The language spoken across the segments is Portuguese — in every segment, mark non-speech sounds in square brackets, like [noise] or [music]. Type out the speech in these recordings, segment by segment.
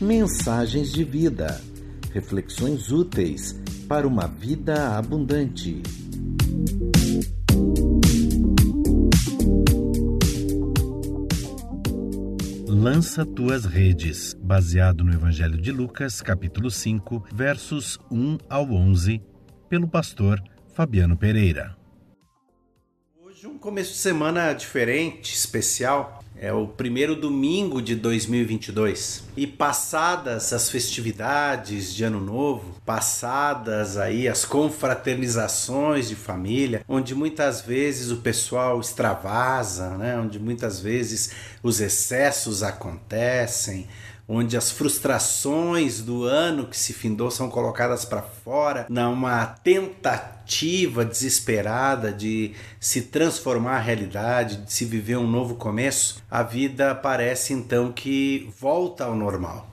Mensagens de vida. Reflexões úteis para uma vida abundante. Lança tuas redes, baseado no Evangelho de Lucas, capítulo 5, versos 1 ao 11, pelo pastor Fabiano Pereira. Hoje um começo de semana diferente, especial. É o primeiro domingo de 2022. E passadas as festividades de Ano Novo, passadas aí as confraternizações de família, onde muitas vezes o pessoal extravasa, né? onde muitas vezes os excessos acontecem, onde as frustrações do ano que se findou são colocadas para fora, numa tentativa desesperada de se transformar a realidade, de se viver um novo começo, a vida parece então que volta ao normal.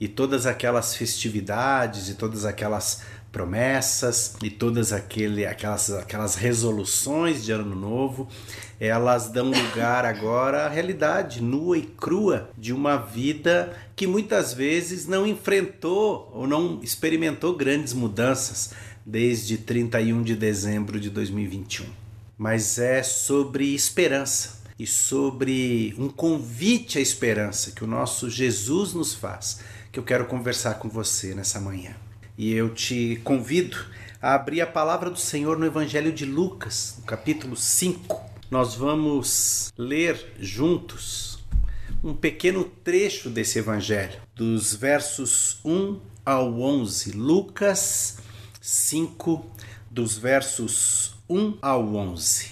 E todas aquelas festividades e todas aquelas promessas e todas aquele, aquelas, aquelas resoluções de ano novo, elas dão lugar agora à realidade nua e crua de uma vida que muitas vezes não enfrentou ou não experimentou grandes mudanças desde 31 de dezembro de 2021. Mas é sobre esperança e sobre um convite à esperança que o nosso Jesus nos faz que eu quero conversar com você nessa manhã. E eu te convido a abrir a palavra do Senhor no Evangelho de Lucas, no capítulo 5. Nós vamos ler juntos um pequeno trecho desse evangelho, dos versos 1 ao 11. Lucas 5, dos versos 1 ao 11.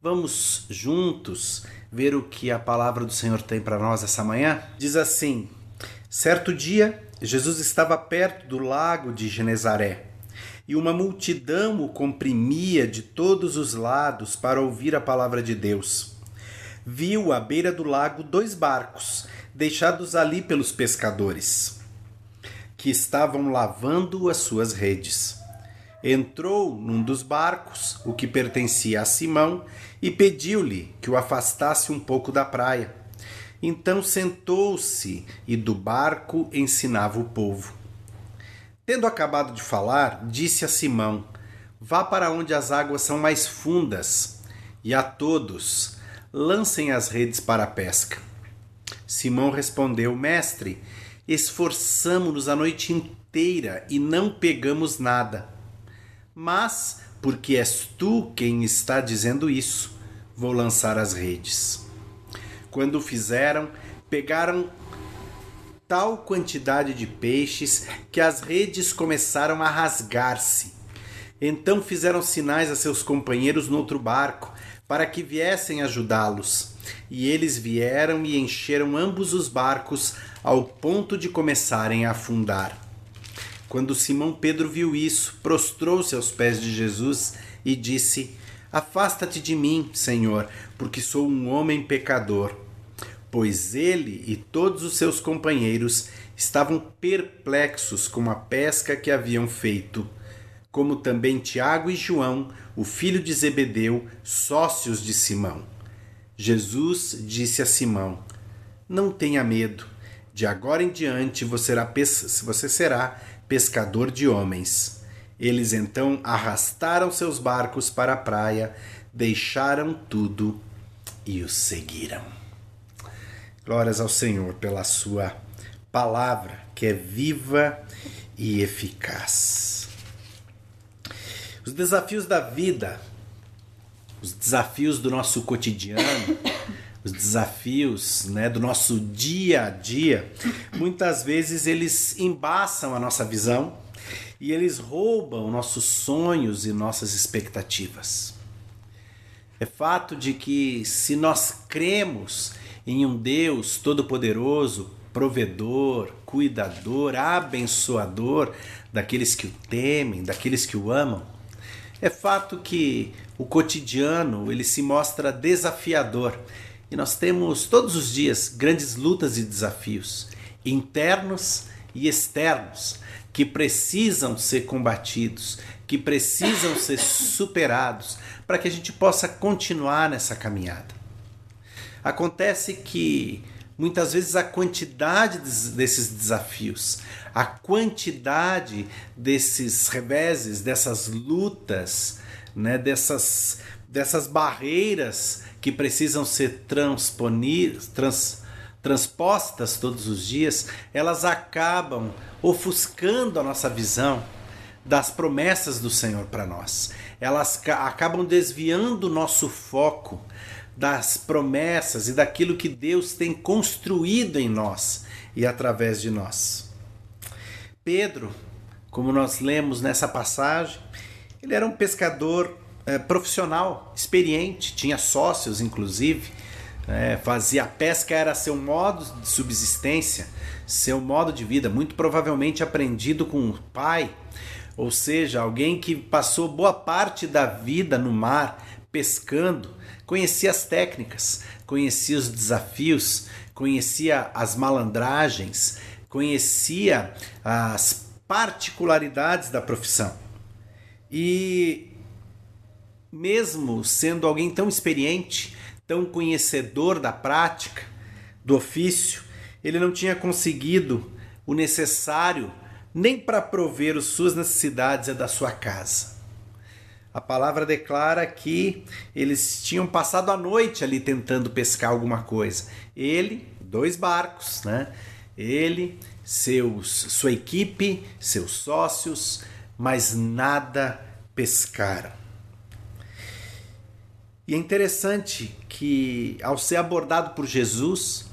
Vamos juntos ver o que a palavra do Senhor tem para nós essa manhã? Diz assim: Certo dia, Jesus estava perto do lago de Genezaré e uma multidão o comprimia de todos os lados para ouvir a palavra de Deus. Viu à beira do lago dois barcos, deixados ali pelos pescadores, que estavam lavando as suas redes. Entrou num dos barcos, o que pertencia a Simão, e pediu-lhe que o afastasse um pouco da praia. Então sentou-se e do barco ensinava o povo. Tendo acabado de falar, disse a Simão: Vá para onde as águas são mais fundas, e a todos lancem as redes para a pesca. Simão respondeu: Mestre, esforçamo-nos a noite inteira e não pegamos nada. Mas, porque és tu quem está dizendo isso, vou lançar as redes. Quando fizeram, pegaram tal quantidade de peixes que as redes começaram a rasgar-se. Então fizeram sinais a seus companheiros no outro barco para que viessem ajudá-los. E eles vieram e encheram ambos os barcos ao ponto de começarem a afundar. Quando Simão Pedro viu isso, prostrou-se aos pés de Jesus e disse: Afasta-te de mim, Senhor, porque sou um homem pecador pois ele e todos os seus companheiros estavam perplexos com a pesca que haviam feito, como também Tiago e João, o filho de Zebedeu, sócios de Simão. Jesus disse a Simão: Não tenha medo, de agora em diante você será, pescador de homens. Eles então arrastaram seus barcos para a praia, deixaram tudo e os seguiram. Glórias ao Senhor pela sua palavra, que é viva e eficaz. Os desafios da vida, os desafios do nosso cotidiano, os desafios né, do nosso dia a dia, muitas vezes eles embaçam a nossa visão e eles roubam nossos sonhos e nossas expectativas. É fato de que se nós cremos em um Deus todo-poderoso, provedor, cuidador, abençoador daqueles que o temem, daqueles que o amam. É fato que o cotidiano ele se mostra desafiador e nós temos todos os dias grandes lutas e desafios internos e externos que precisam ser combatidos, que precisam ser [laughs] superados para que a gente possa continuar nessa caminhada. Acontece que muitas vezes a quantidade desses desafios, a quantidade desses reveses, dessas lutas, né, dessas, dessas barreiras que precisam ser trans, transpostas todos os dias, elas acabam ofuscando a nossa visão das promessas do Senhor para nós. Elas acabam desviando o nosso foco das promessas e daquilo que Deus tem construído em nós e através de nós. Pedro, como nós lemos nessa passagem, ele era um pescador é, profissional, experiente, tinha sócios, inclusive, é, fazia pesca, era seu modo de subsistência, seu modo de vida, muito provavelmente aprendido com o pai, ou seja, alguém que passou boa parte da vida no mar pescando, conhecia as técnicas, conhecia os desafios, conhecia as malandragens, conhecia as particularidades da profissão. E mesmo sendo alguém tão experiente, tão conhecedor da prática, do ofício, ele não tinha conseguido o necessário nem para prover as suas necessidades da sua casa. A palavra declara que eles tinham passado a noite ali tentando pescar alguma coisa. Ele, dois barcos, né? Ele, seus, sua equipe, seus sócios, mas nada pescaram. E é interessante que, ao ser abordado por Jesus,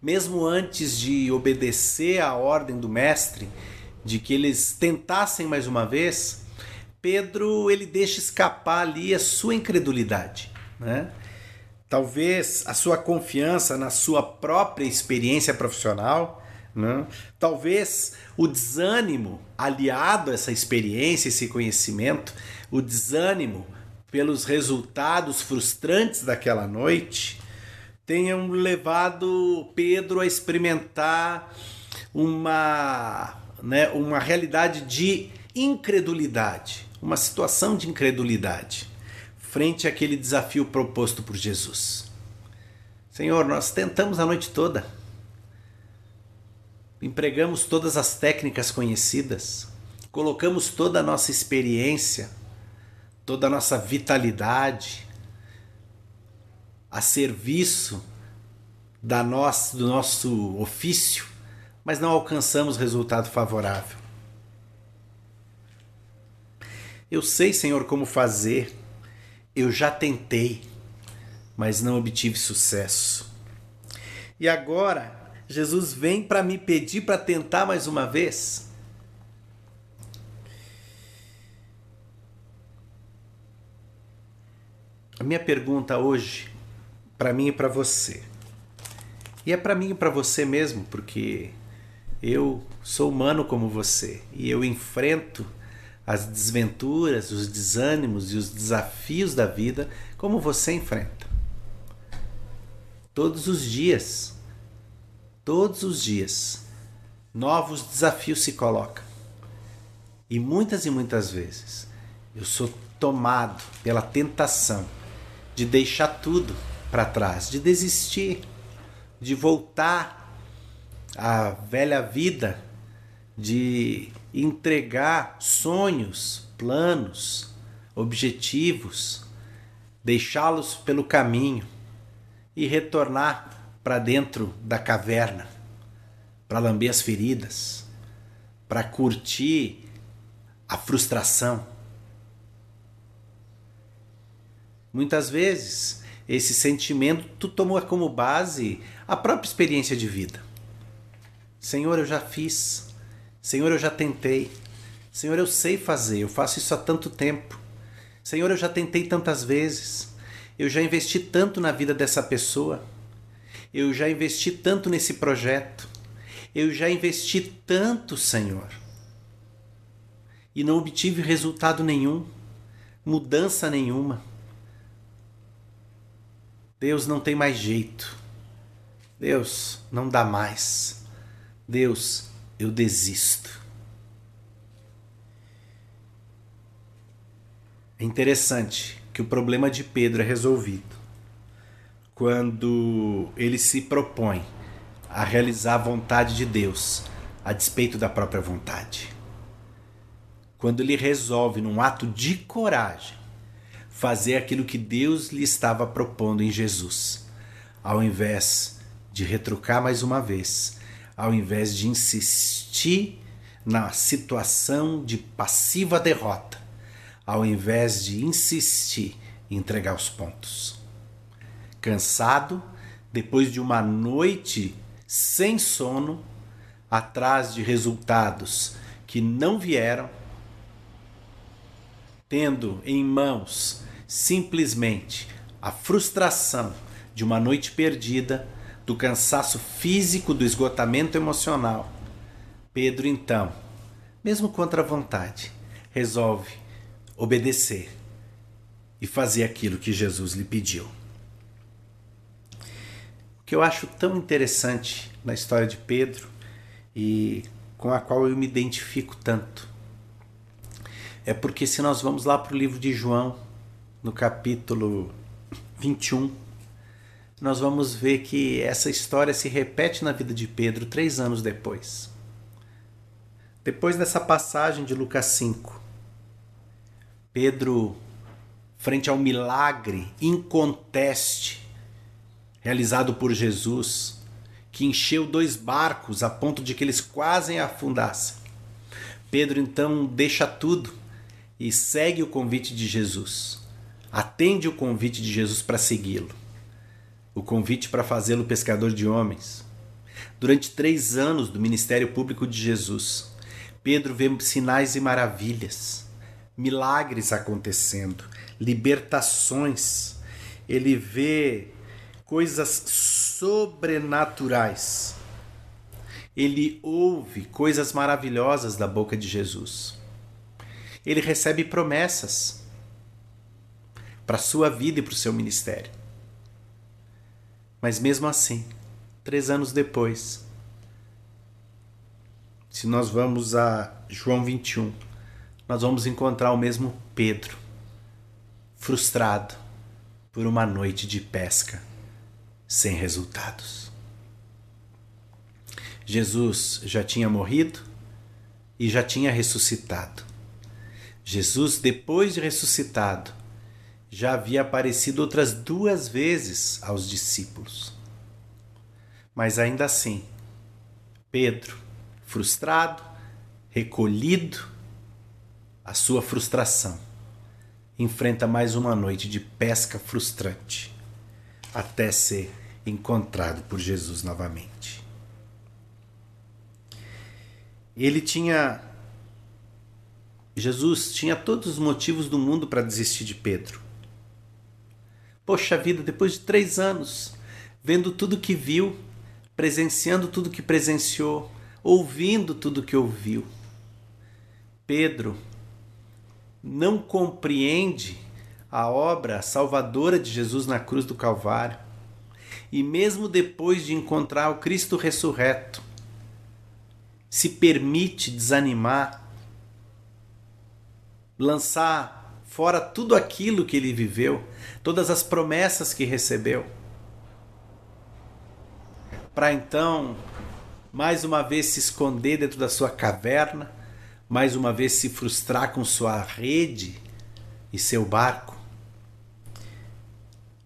mesmo antes de obedecer à ordem do Mestre, de que eles tentassem mais uma vez, Pedro ele deixa escapar ali a sua incredulidade, né? Talvez a sua confiança na sua própria experiência profissional, né? talvez o desânimo aliado a essa experiência, esse conhecimento, o desânimo pelos resultados frustrantes daquela noite, tenham levado Pedro a experimentar uma, né, uma realidade de incredulidade uma situação de incredulidade frente àquele desafio proposto por Jesus. Senhor, nós tentamos a noite toda, empregamos todas as técnicas conhecidas, colocamos toda a nossa experiência, toda a nossa vitalidade a serviço da nossa, do nosso ofício, mas não alcançamos resultado favorável. Eu sei, Senhor, como fazer. Eu já tentei, mas não obtive sucesso. E agora, Jesus vem para me pedir para tentar mais uma vez. A minha pergunta hoje, para mim e para você, e é para mim e para você mesmo, porque eu sou humano como você e eu enfrento as desventuras, os desânimos e os desafios da vida como você enfrenta. Todos os dias, todos os dias, novos desafios se colocam. E muitas e muitas vezes eu sou tomado pela tentação de deixar tudo para trás, de desistir, de voltar à velha vida, de entregar sonhos, planos, objetivos, deixá-los pelo caminho e retornar para dentro da caverna, para lamber as feridas, para curtir a frustração. Muitas vezes esse sentimento tu tomou como base a própria experiência de vida. Senhor, eu já fiz, Senhor, eu já tentei. Senhor, eu sei fazer, eu faço isso há tanto tempo. Senhor, eu já tentei tantas vezes. Eu já investi tanto na vida dessa pessoa. Eu já investi tanto nesse projeto. Eu já investi tanto, Senhor. E não obtive resultado nenhum, mudança nenhuma. Deus não tem mais jeito. Deus não dá mais. Deus eu desisto. É interessante que o problema de Pedro é resolvido quando ele se propõe a realizar a vontade de Deus a despeito da própria vontade. Quando ele resolve, num ato de coragem, fazer aquilo que Deus lhe estava propondo em Jesus, ao invés de retrucar mais uma vez, ao invés de insistir na situação de passiva derrota, ao invés de insistir em entregar os pontos. Cansado, depois de uma noite sem sono, atrás de resultados que não vieram, tendo em mãos simplesmente a frustração de uma noite perdida, do cansaço físico, do esgotamento emocional, Pedro então, mesmo contra a vontade, resolve obedecer e fazer aquilo que Jesus lhe pediu. O que eu acho tão interessante na história de Pedro e com a qual eu me identifico tanto é porque se nós vamos lá para o livro de João, no capítulo 21, nós vamos ver que essa história se repete na vida de Pedro três anos depois. Depois dessa passagem de Lucas 5, Pedro, frente ao milagre inconteste realizado por Jesus, que encheu dois barcos a ponto de que eles quase afundassem. Pedro então deixa tudo e segue o convite de Jesus. Atende o convite de Jesus para segui-lo. O convite para fazê-lo pescador de homens. Durante três anos do ministério público de Jesus, Pedro vê sinais e maravilhas, milagres acontecendo, libertações. Ele vê coisas sobrenaturais. Ele ouve coisas maravilhosas da boca de Jesus. Ele recebe promessas para sua vida e para o seu ministério. Mas mesmo assim, três anos depois, se nós vamos a João 21, nós vamos encontrar o mesmo Pedro, frustrado por uma noite de pesca sem resultados. Jesus já tinha morrido e já tinha ressuscitado. Jesus, depois de ressuscitado, já havia aparecido outras duas vezes aos discípulos. Mas ainda assim, Pedro frustrado, recolhido, a sua frustração. Enfrenta mais uma noite de pesca frustrante, até ser encontrado por Jesus novamente. Ele tinha. Jesus tinha todos os motivos do mundo para desistir de Pedro. Poxa vida, depois de três anos, vendo tudo que viu, presenciando tudo que presenciou, ouvindo tudo que ouviu. Pedro não compreende a obra salvadora de Jesus na cruz do Calvário. E mesmo depois de encontrar o Cristo ressurreto, se permite desanimar, lançar fora tudo aquilo que ele viveu, todas as promessas que recebeu, para então mais uma vez se esconder dentro da sua caverna, mais uma vez se frustrar com sua rede e seu barco.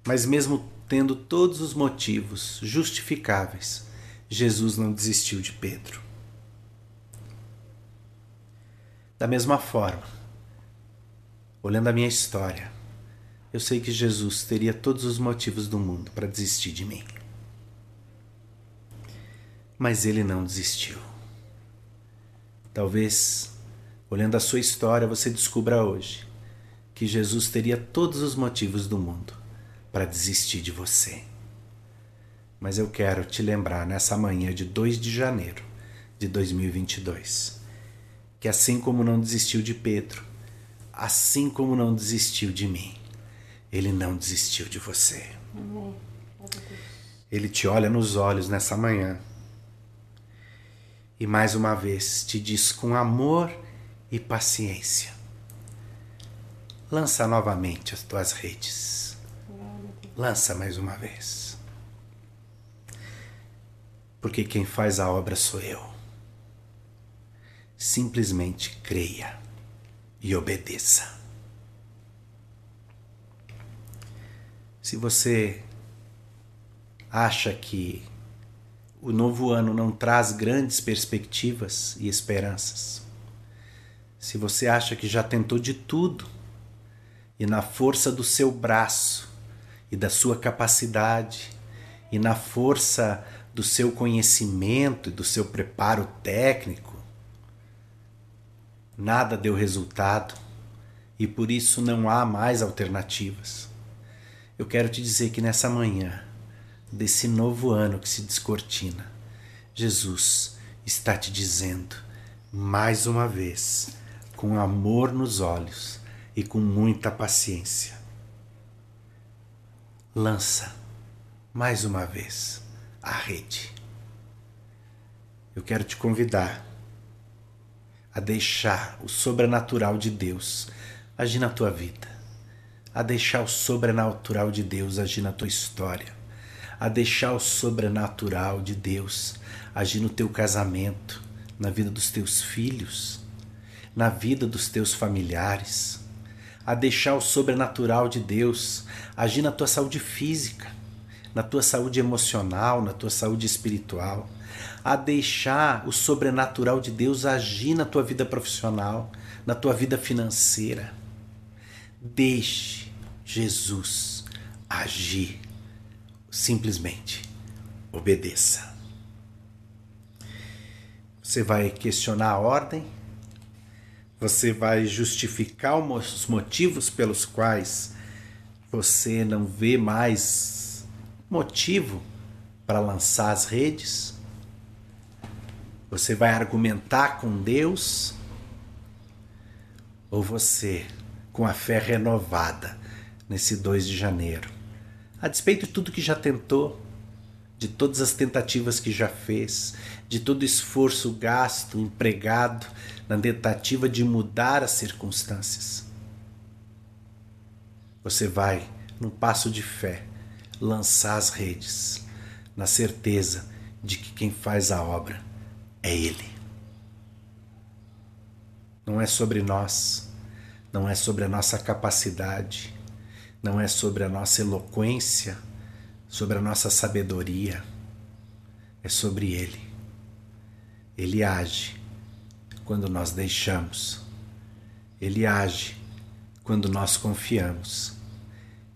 Mas, mesmo tendo todos os motivos justificáveis, Jesus não desistiu de Pedro. Da mesma forma, olhando a minha história, eu sei que Jesus teria todos os motivos do mundo para desistir de mim mas ele não desistiu. Talvez, olhando a sua história, você descubra hoje que Jesus teria todos os motivos do mundo para desistir de você. Mas eu quero te lembrar nessa manhã de 2 de janeiro de 2022 que, assim como não desistiu de Pedro, assim como não desistiu de mim, ele não desistiu de você. Ele te olha nos olhos nessa manhã e mais uma vez te diz com amor e paciência: lança novamente as tuas redes. Lança mais uma vez. Porque quem faz a obra sou eu. Simplesmente creia e obedeça. Se você acha que o novo ano não traz grandes perspectivas e esperanças, se você acha que já tentou de tudo e na força do seu braço e da sua capacidade e na força do seu conhecimento e do seu preparo técnico, nada deu resultado e por isso não há mais alternativas. Eu quero te dizer que nessa manhã, desse novo ano que se descortina, Jesus está te dizendo, mais uma vez, com amor nos olhos e com muita paciência: lança mais uma vez a rede. Eu quero te convidar a deixar o sobrenatural de Deus agir na tua vida a deixar o sobrenatural de Deus agir na tua história, a deixar o sobrenatural de Deus agir no teu casamento, na vida dos teus filhos, na vida dos teus familiares, a deixar o sobrenatural de Deus agir na tua saúde física, na tua saúde emocional, na tua saúde espiritual, a deixar o sobrenatural de Deus agir na tua vida profissional, na tua vida financeira Deixe Jesus agir. Simplesmente obedeça. Você vai questionar a ordem, você vai justificar os motivos pelos quais você não vê mais motivo para lançar as redes. Você vai argumentar com Deus ou você com a fé renovada nesse 2 de janeiro. A despeito de tudo que já tentou, de todas as tentativas que já fez, de todo o esforço gasto, empregado na tentativa de mudar as circunstâncias. Você vai, num passo de fé, lançar as redes, na certeza de que quem faz a obra é Ele. Não é sobre nós não é sobre a nossa capacidade, não é sobre a nossa eloquência, sobre a nossa sabedoria, é sobre Ele. Ele age quando nós deixamos, Ele age quando nós confiamos,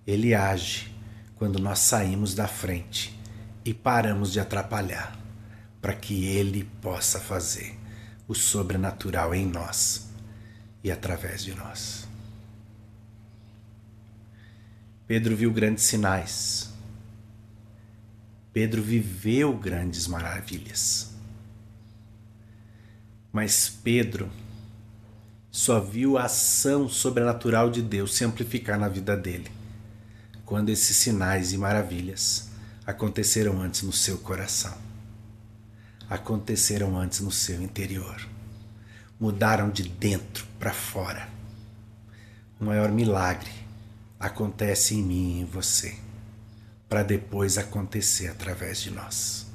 Ele age quando nós saímos da frente e paramos de atrapalhar, para que Ele possa fazer o sobrenatural em nós e através de nós. Pedro viu grandes sinais. Pedro viveu grandes maravilhas. Mas Pedro só viu a ação sobrenatural de Deus se amplificar na vida dele, quando esses sinais e maravilhas aconteceram antes no seu coração, aconteceram antes no seu interior mudaram de dentro para fora. O maior milagre acontece em mim e em você, para depois acontecer através de nós.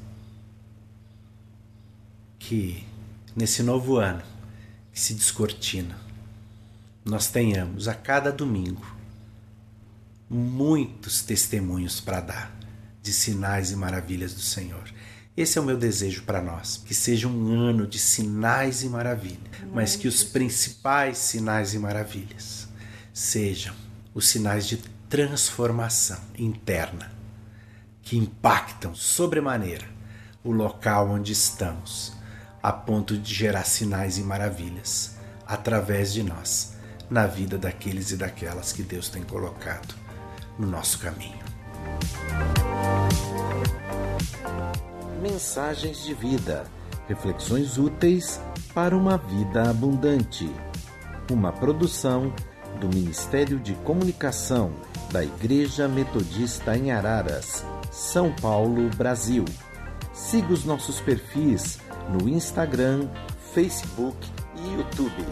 Que nesse novo ano que se descortina, nós tenhamos a cada domingo muitos testemunhos para dar de sinais e maravilhas do Senhor esse é o meu desejo para nós, que seja um ano de sinais e maravilhas, mas que os principais sinais e maravilhas sejam os sinais de transformação interna que impactam sobremaneira o local onde estamos, a ponto de gerar sinais e maravilhas através de nós na vida daqueles e daquelas que Deus tem colocado no nosso caminho. Mensagens de vida. Reflexões úteis para uma vida abundante. Uma produção do Ministério de Comunicação da Igreja Metodista em Araras, São Paulo, Brasil. Siga os nossos perfis no Instagram, Facebook e YouTube.